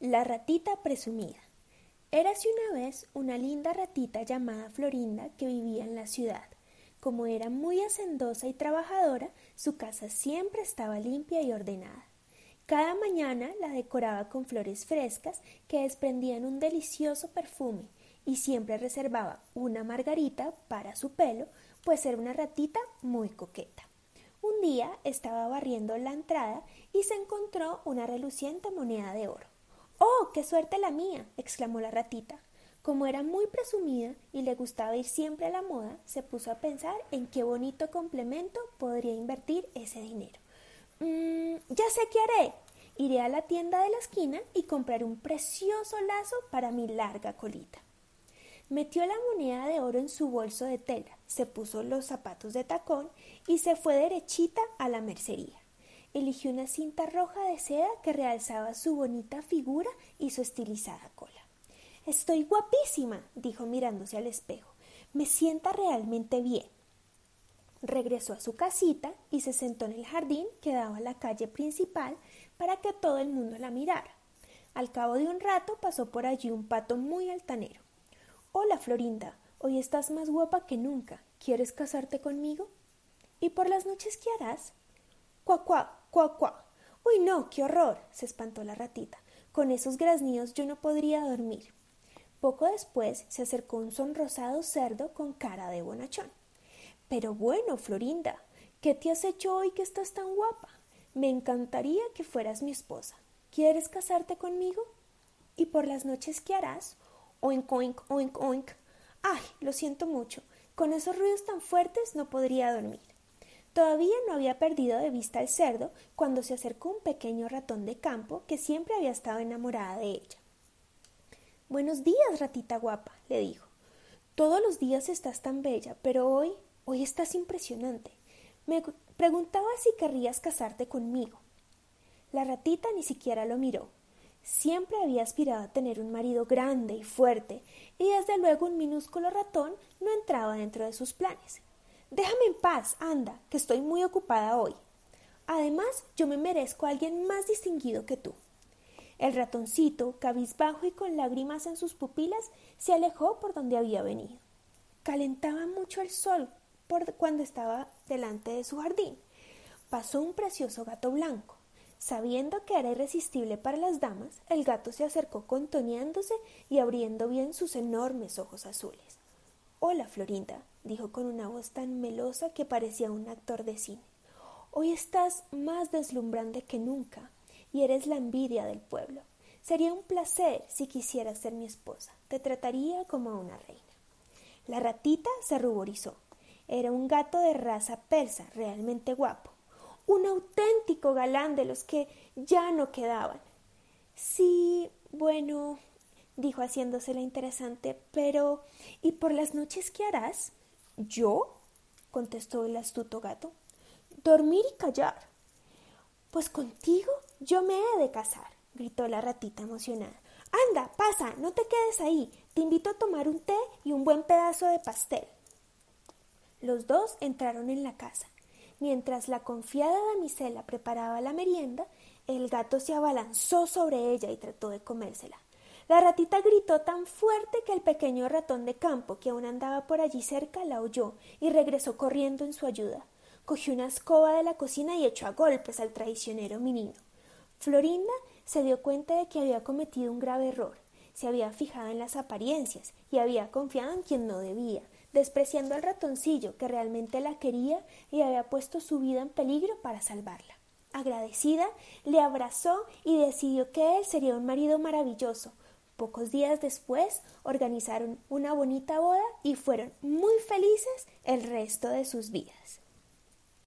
La ratita presumida. Érase una vez una linda ratita llamada Florinda que vivía en la ciudad. Como era muy hacendosa y trabajadora, su casa siempre estaba limpia y ordenada. Cada mañana la decoraba con flores frescas que desprendían un delicioso perfume y siempre reservaba una margarita para su pelo, pues era una ratita muy coqueta. Un día estaba barriendo la entrada y se encontró una reluciente moneda de oro. ¡Oh, qué suerte la mía! exclamó la ratita. Como era muy presumida y le gustaba ir siempre a la moda, se puso a pensar en qué bonito complemento podría invertir ese dinero. Mm, ya sé qué haré. Iré a la tienda de la esquina y compraré un precioso lazo para mi larga colita. Metió la moneda de oro en su bolso de tela, se puso los zapatos de tacón y se fue derechita a la mercería eligió una cinta roja de seda que realzaba su bonita figura y su estilizada cola. Estoy guapísima, dijo mirándose al espejo. Me sienta realmente bien. Regresó a su casita y se sentó en el jardín que daba a la calle principal para que todo el mundo la mirara. Al cabo de un rato pasó por allí un pato muy altanero. Hola, Florinda, hoy estás más guapa que nunca. ¿Quieres casarte conmigo? ¿Y por las noches qué harás? Cuá, cuá, cuá, cuá. Uy, no, qué horror. se espantó la ratita. Con esos graznidos yo no podría dormir. Poco después se acercó un sonrosado cerdo con cara de bonachón. Pero bueno, Florinda, ¿qué te has hecho hoy que estás tan guapa? Me encantaría que fueras mi esposa. ¿Quieres casarte conmigo? ¿Y por las noches qué harás? Oink, oink, oink, oink. Ay, lo siento mucho. Con esos ruidos tan fuertes no podría dormir. Todavía no había perdido de vista al cerdo cuando se acercó un pequeño ratón de campo que siempre había estado enamorada de ella. Buenos días, ratita guapa, le dijo. Todos los días estás tan bella, pero hoy, hoy estás impresionante. Me preguntaba si querrías casarte conmigo. La ratita ni siquiera lo miró. Siempre había aspirado a tener un marido grande y fuerte, y desde luego un minúsculo ratón no entraba dentro de sus planes. Déjame en paz, anda, que estoy muy ocupada hoy. Además, yo me merezco a alguien más distinguido que tú. El ratoncito, cabizbajo y con lágrimas en sus pupilas, se alejó por donde había venido. Calentaba mucho el sol por cuando estaba delante de su jardín. Pasó un precioso gato blanco. Sabiendo que era irresistible para las damas, el gato se acercó contoneándose y abriendo bien sus enormes ojos azules. Hola, Florinda, dijo con una voz tan melosa que parecía un actor de cine. Hoy estás más deslumbrante que nunca y eres la envidia del pueblo. Sería un placer si quisieras ser mi esposa. Te trataría como a una reina. La ratita se ruborizó. Era un gato de raza persa, realmente guapo. Un auténtico galán de los que ya no quedaban. Sí, bueno, dijo haciéndosela interesante. Pero ¿y por las noches qué harás? ¿Yo? contestó el astuto gato. Dormir y callar. Pues contigo yo me he de casar, gritó la ratita emocionada. Anda, pasa, no te quedes ahí. Te invito a tomar un té y un buen pedazo de pastel. Los dos entraron en la casa. Mientras la confiada damisela preparaba la merienda, el gato se abalanzó sobre ella y trató de comérsela. La ratita gritó tan fuerte que el pequeño ratón de campo, que aún andaba por allí cerca, la oyó y regresó corriendo en su ayuda. Cogió una escoba de la cocina y echó a golpes al traicionero menino. Florinda se dio cuenta de que había cometido un grave error. Se había fijado en las apariencias y había confiado en quien no debía, despreciando al ratoncillo que realmente la quería y había puesto su vida en peligro para salvarla. Agradecida, le abrazó y decidió que él sería un marido maravilloso, Pocos días después organizaron una bonita boda y fueron muy felices el resto de sus vidas.